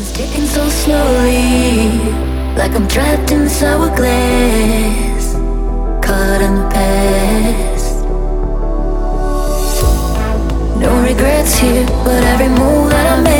Time's ticking so slowly, like I'm trapped in this hourglass, caught in the past. No regrets here, but every move that I make